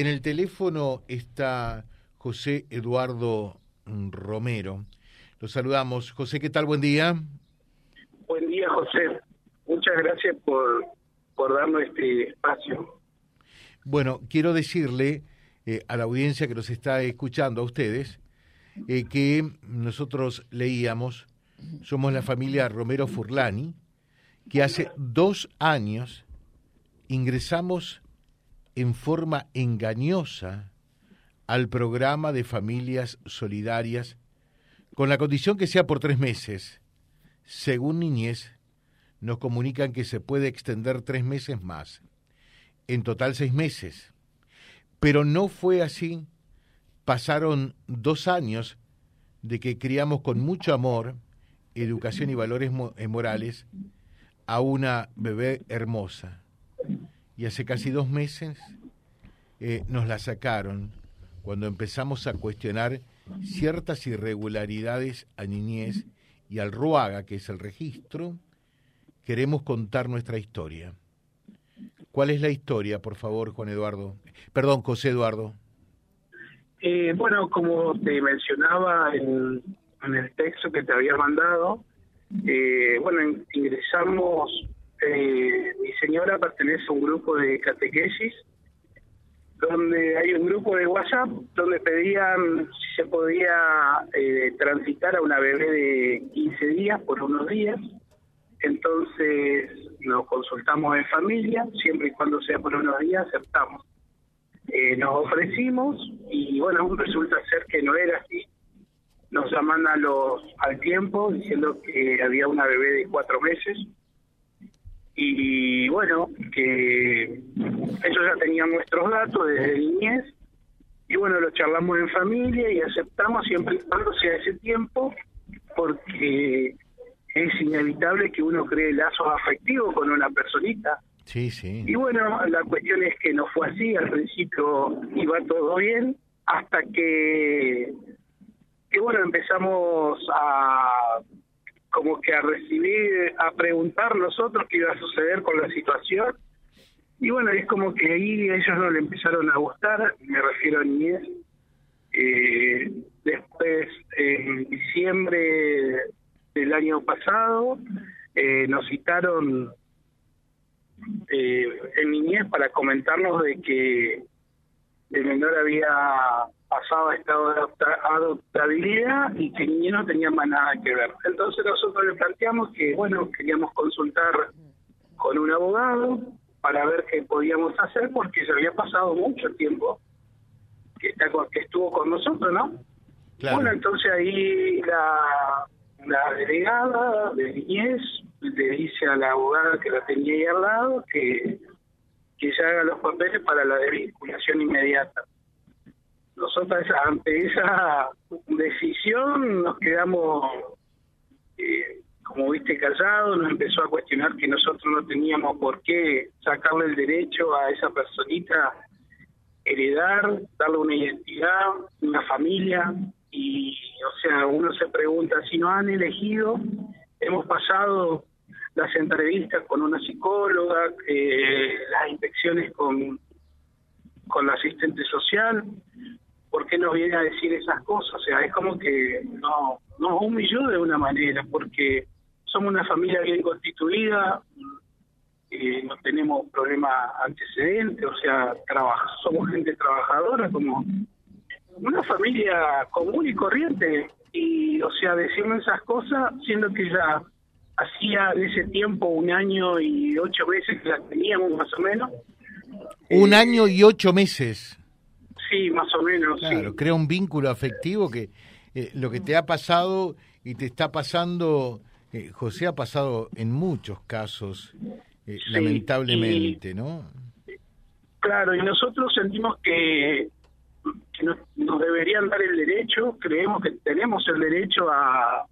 En el teléfono está José Eduardo Romero. Lo saludamos. José, ¿qué tal? Buen día. Buen día, José. Muchas gracias por, por darnos este espacio. Bueno, quiero decirle eh, a la audiencia que nos está escuchando, a ustedes, eh, que nosotros leíamos, somos la familia Romero Furlani, que hace dos años ingresamos en forma engañosa al programa de familias solidarias con la condición que sea por tres meses. Según Niñez, nos comunican que se puede extender tres meses más, en total seis meses. Pero no fue así. Pasaron dos años de que criamos con mucho amor, educación y valores eh, morales a una bebé hermosa y hace casi dos meses eh, nos la sacaron cuando empezamos a cuestionar ciertas irregularidades a Niñez y al RUAGA, que es el registro, queremos contar nuestra historia. ¿Cuál es la historia, por favor, Juan Eduardo? Perdón, José Eduardo. Eh, bueno, como te mencionaba en, el texto que te había mandado, eh, bueno, ingresamos eh, mi señora pertenece a un grupo de catequesis, donde hay un grupo de WhatsApp donde pedían si se podía eh, transitar a una bebé de 15 días por unos días. Entonces nos consultamos en familia, siempre y cuando sea por unos días aceptamos. Eh, nos ofrecimos y bueno, resulta ser que no era así. Nos llaman a los, al tiempo diciendo que había una bebé de cuatro meses y bueno, que ellos ya tenían nuestros datos desde niñez y bueno, lo charlamos en familia y aceptamos siempre y cuando sea ese tiempo porque es inevitable que uno cree lazos afectivos con una personita. Sí, sí. Y bueno, la cuestión es que no fue así, al principio iba todo bien, hasta que, que bueno, empezamos a como que a recibir, a preguntar nosotros qué iba a suceder con la situación. Y bueno, es como que ahí ellos no le empezaron a gustar, me refiero a Niñez. Eh, después, en diciembre del año pasado, eh, nos citaron eh, en Niñez para comentarnos de que el menor había pasaba estado de adoptabilidad y que niño no tenía más nada que ver. Entonces nosotros le planteamos que, bueno, queríamos consultar con un abogado para ver qué podíamos hacer porque se había pasado mucho tiempo que, está que estuvo con nosotros, ¿no? Bueno, entonces ahí la, la delegada de niñez le dice a la abogada que la tenía ahí al lado que, que se haga los papeles para la desvinculación inmediata nosotros ante esa decisión nos quedamos, eh, como viste, callados, nos empezó a cuestionar que nosotros no teníamos por qué sacarle el derecho a esa personita, heredar, darle una identidad, una familia, y o sea, uno se pregunta, si nos han elegido, hemos pasado las entrevistas con una psicóloga, eh, las inspecciones con, con la asistente social, ¿por qué nos viene a decir esas cosas? O sea, es como que no, nos humilló de una manera, porque somos una familia bien constituida, eh, no tenemos problemas antecedentes, o sea, somos gente trabajadora, como una familia común y corriente, y, o sea, decirme esas cosas, siendo que ya hacía de ese tiempo un año y ocho meses que las teníamos más o menos. Un año y ocho meses. Sí, más o menos. Claro, crea un vínculo afectivo que eh, lo que te ha pasado y te está pasando, eh, José ha pasado en muchos casos, eh, lamentablemente, ¿no? Claro, y nosotros sentimos que, nos, deberían dar el derecho, creemos que tenemos el derecho a,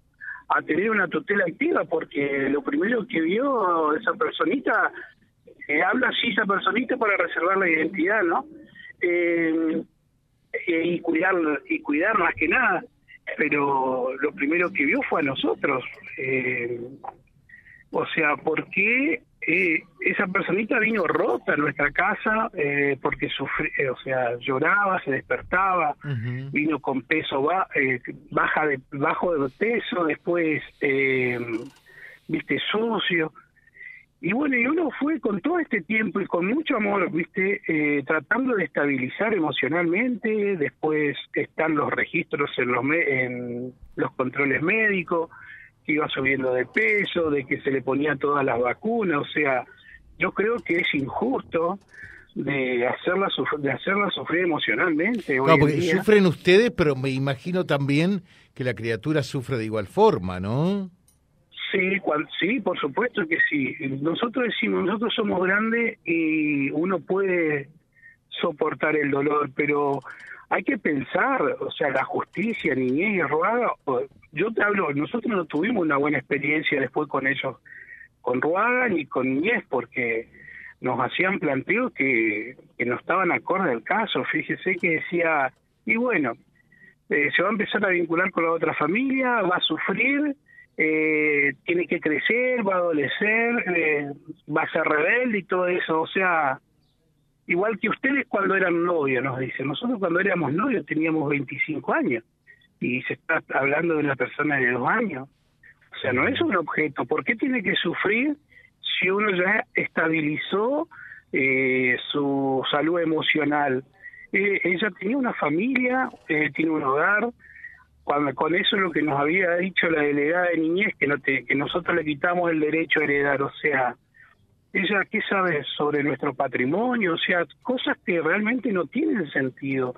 a tener una tutela activa, porque lo primero que vio esa personita, habla así esa personita para reservar la identidad, ¿no? Eh, y cuidar y cuidar más que nada pero lo primero que vio fue a nosotros eh, O sea, ¿por qué eh, esa personita vino rota a nuestra casa eh, porque sufría, o sea, lloraba, se despertaba, vino con peso baja de, bajo de peso, después, viste, sucio. Y bueno, y uno fue con todo este tiempo y con mucho amor, viste, eh, tratando de estabilizar emocionalmente, después están los registros en los, en los controles médicos, que iba subiendo de peso, de que se le ponía todas las vacunas, o sea, yo creo que es injusto de hacerla, de hacerla sufrir emocionalmente. No, porque sufren ustedes, pero me imagino también que la criatura sufre de igual forma, ¿no? Sí, sí, por supuesto que sí. Nosotros decimos, nosotros somos grandes y uno puede soportar el dolor, pero hay que pensar, o sea, la justicia, niñez y Ruaga, yo te hablo, nosotros no tuvimos una buena experiencia después con ellos, con Ruaga ni con niñez, porque nos hacían planteos que, que no estaban acorde al caso. Fíjese que decía, y bueno, eh, se va a empezar a vincular con la otra familia, va a sufrir, eh, tiene que crecer, va a adolecer, eh, va a ser rebelde y todo eso. O sea, igual que ustedes cuando eran novios, nos dicen. Nosotros cuando éramos novios teníamos 25 años y se está hablando de una persona de dos años. O sea, no es un objeto. ¿Por qué tiene que sufrir si uno ya estabilizó eh, su salud emocional? Eh, ella tenía una familia, eh, tiene un hogar, con eso es lo que nos había dicho la delegada de niñez, que, no que nosotros le quitamos el derecho a heredar, o sea, ella qué sabe sobre nuestro patrimonio, o sea, cosas que realmente no tienen sentido,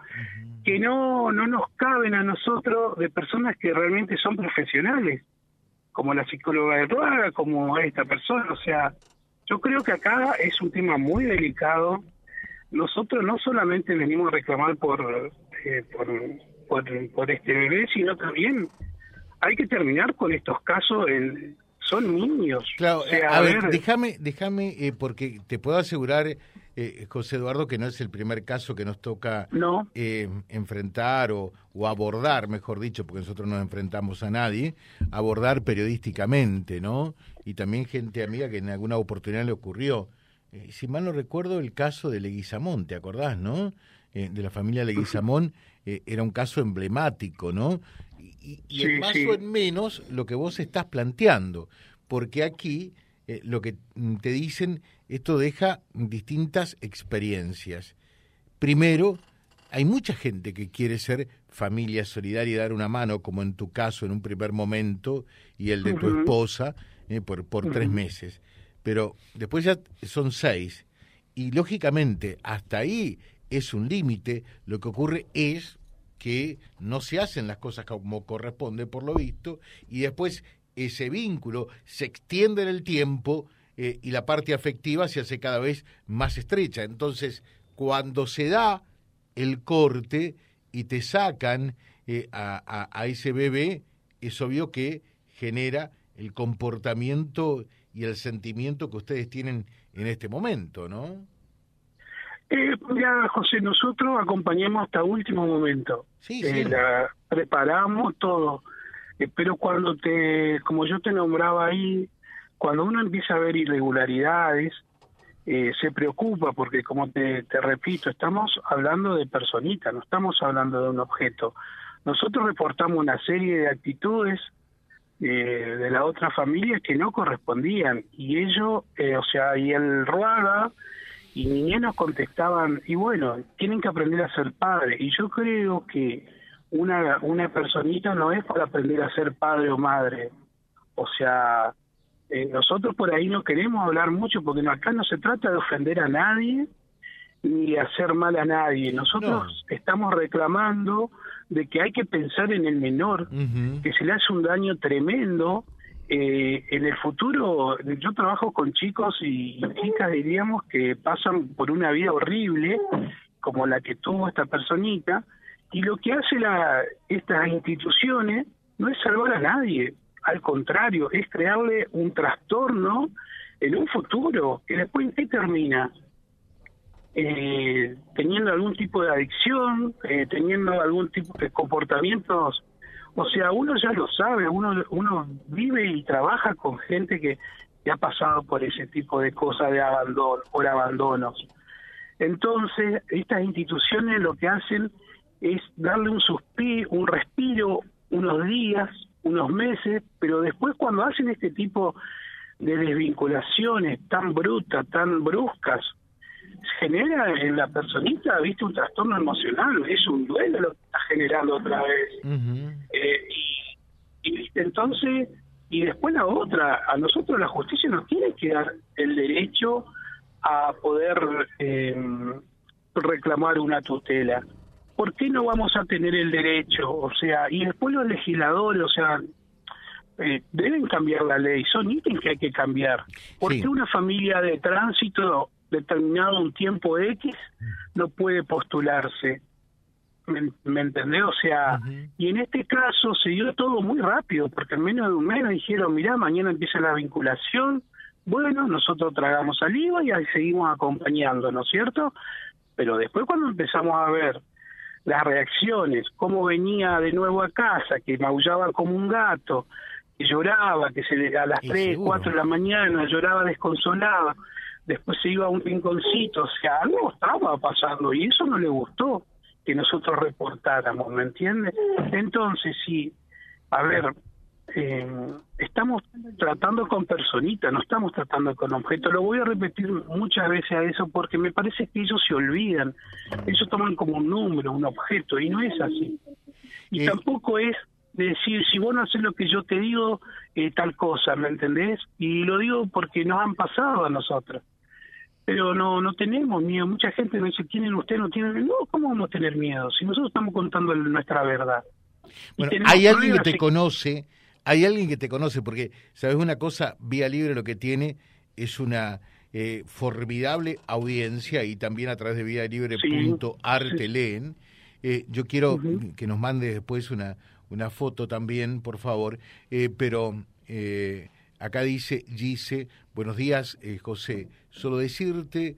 que no, no nos caben a nosotros de personas que realmente son profesionales, como la psicóloga de Ruaga, como esta persona, o sea, yo creo que acá es un tema muy delicado. Nosotros no solamente venimos a reclamar por, eh, por por, este bebé, sino también hay que terminar con estos casos. son niños. Claro, a, ver, déjame, déjame, eh, porque te puedo asegurar, eh, José Eduardo, que no es el primer caso que nos toca eh, enfrentar o, o, abordar, mejor dicho, porque nosotros no enfrentamos a nadie, abordar periodísticamente, ¿no? Y también gente amiga que en alguna oportunidad le ocurrió. si mal no recuerdo, el caso de Leguizamón, ¿te acordás, no? de la familia Leguizamón, eh, era un caso emblemático, ¿no? Y, y más o en menos lo que vos estás planteando, porque aquí eh, lo que te dicen, esto deja distintas experiencias. Primero, hay mucha gente que quiere ser familia solidaria y dar una mano, como en tu caso en un primer momento, y el de tu esposa, eh, por, por tres meses. Pero después ya son seis. Y lógicamente, hasta ahí es un límite, lo que ocurre es que no se hacen las cosas como corresponde por lo visto y después ese vínculo se extiende en el tiempo eh, y la parte afectiva se hace cada vez más estrecha. Entonces, cuando se da el corte y te sacan eh, a, a ese bebé, es obvio que genera el comportamiento y el sentimiento que ustedes tienen en este momento, ¿no? Eh, ya, José, nosotros acompañamos hasta último momento. Sí, eh, la preparamos todo. Eh, pero cuando te, como yo te nombraba ahí, cuando uno empieza a ver irregularidades, eh, se preocupa porque, como te, te repito, estamos hablando de personitas, no estamos hablando de un objeto. Nosotros reportamos una serie de actitudes de la otra familia que no correspondían y ello, o sea, y el Ruaga y niñas nos contestaban, y bueno, tienen que aprender a ser padre. Y yo creo que una, una personita no es para aprender a ser padre o madre. O sea, eh, nosotros por ahí no queremos hablar mucho porque acá no se trata de ofender a nadie ni hacer mal a nadie. Nosotros estamos reclamando de que hay que pensar en el menor, que se le hace un daño tremendo eh, en el futuro, yo trabajo con chicos y, chicas, diríamos, que pasan por una vida horrible, como la que tuvo esta personita, y lo que hace la, estas instituciones no es salvar a nadie, al contrario, es crearle un trastorno en un futuro, que después en qué termina? Eh, teniendo algún tipo de adicción, eh, teniendo algún tipo de comportamientos o sea, uno ya lo sabe, uno, uno vive y trabaja con gente que, ha pasado por ese tipo de cosas de abandono, por abandonos. Entonces, estas instituciones lo que hacen es darle un suspiro, un respiro, unos días, unos meses, pero después cuando hacen este tipo de desvinculaciones tan brutas, tan bruscas, genera en la personita, viste, un trastorno emocional, es un duelo lo que está generando otra vez. Eh, y, y, viste, entonces, y después la otra, a nosotros la justicia nos tiene que dar el derecho a poder eh, reclamar una tutela. ¿Por qué no vamos a tener el derecho? O sea, y después los legisladores, o sea, eh, deben cambiar la ley, son ítems que hay que cambiar. ¿Por qué una familia de tránsito determinado un tiempo X no puede postularse? ¿Me, entendés? O sea, y en este caso se dio todo muy rápido, porque en menos de un mes dijeron, mirá, mañana empieza la vinculación, bueno, nosotros tragamos saliva y ahí seguimos acompañando, ¿no es cierto? Pero después cuando empezamos a ver las reacciones, cómo venía de nuevo a casa, que maullaba como un gato, que lloraba, que se a las tres, 3, 4 de la mañana lloraba desconsolado, después se iba a un rinconcito, o sea, algo estaba pasando y eso no le gustó que nosotros reportáramos, ¿me entiendes? Entonces, sí, a ver, eh, estamos tratando con personitas, no estamos tratando con objetos. Lo voy a repetir muchas veces a eso porque me parece que ellos se olvidan. Ellos toman como un número, un objeto, y no es así. Y eh, tampoco es decir, si vos no haces lo que yo te digo, eh, tal cosa, ¿me entendés? Y lo digo porque nos han pasado a nosotros. Pero no no tenemos miedo. Mucha gente me dice, ¿tienen ustedes? ¿No tienen? No, ¿cómo vamos a tener miedo? Si nosotros estamos contando nuestra verdad. Bueno, hay alguien que te conoce hay alguien que te conoce, porque, ¿sabes una cosa? Vía Libre lo que tiene es una eh, formidable audiencia y también a través de vía libre.arte leen. Eh, yo quiero que nos mande después una, una foto también, por favor, eh, pero eh, acá dice Gise, buenos días, José. Solo decirte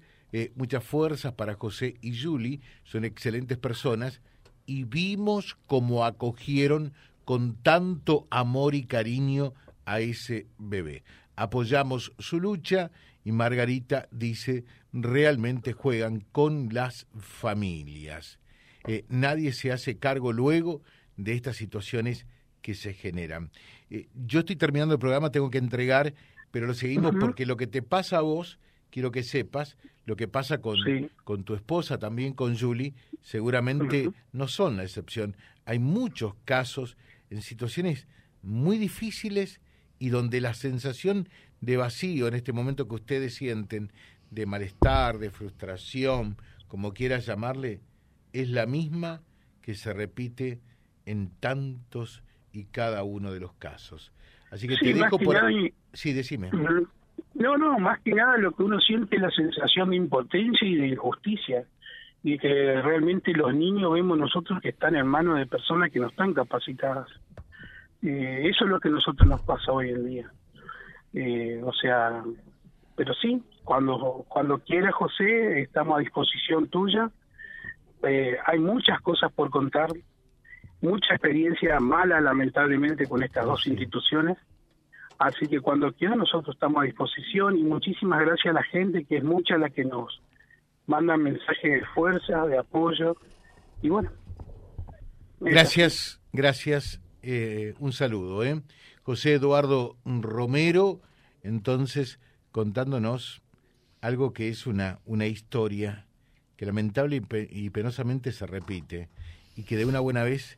muchas fuerzas para José y Julie, son excelentes personas y vimos cómo acogieron con tanto amor y cariño a ese bebé. Apoyamos su lucha y Margarita dice, realmente juegan con las familias. Eh, nadie se hace cargo luego de estas situaciones que se generan. Eh, yo estoy terminando el programa, tengo que entregar, pero lo seguimos porque lo que te pasa a vos, quiero que sepas, lo que pasa con, con tu esposa, también con Julie, seguramente no son la excepción. Hay muchos casos en situaciones muy difíciles y donde la sensación de vacío en este momento que ustedes sienten, de malestar, de frustración, como quieras llamarle, es la misma que se repite en tantos y cada uno de los casos. Así que te dejo por... Sí, decime. No, no, más que nada lo que uno siente es la sensación de impotencia y de injusticia y que realmente los niños vemos nosotros que están en manos de personas que no están capacitadas. Eh, eso es lo que a nosotros nos pasa hoy en día. Eh, o sea, pero sí, cuando cuando quieras José, estamos a disposición tuya. Eh, hay muchas cosas por contar, mucha experiencia mala lamentablemente con estas dos instituciones. Así que cuando quieras nosotros estamos a disposición y muchísimas gracias a la gente que es mucha la que nos mandan mensajes de fuerza, de apoyo, y bueno. Gracias, gracias, eh, un saludo. ¿eh? José Eduardo Romero, entonces, contándonos algo que es una, una historia que lamentable y, penosamente se repite y que de una buena vez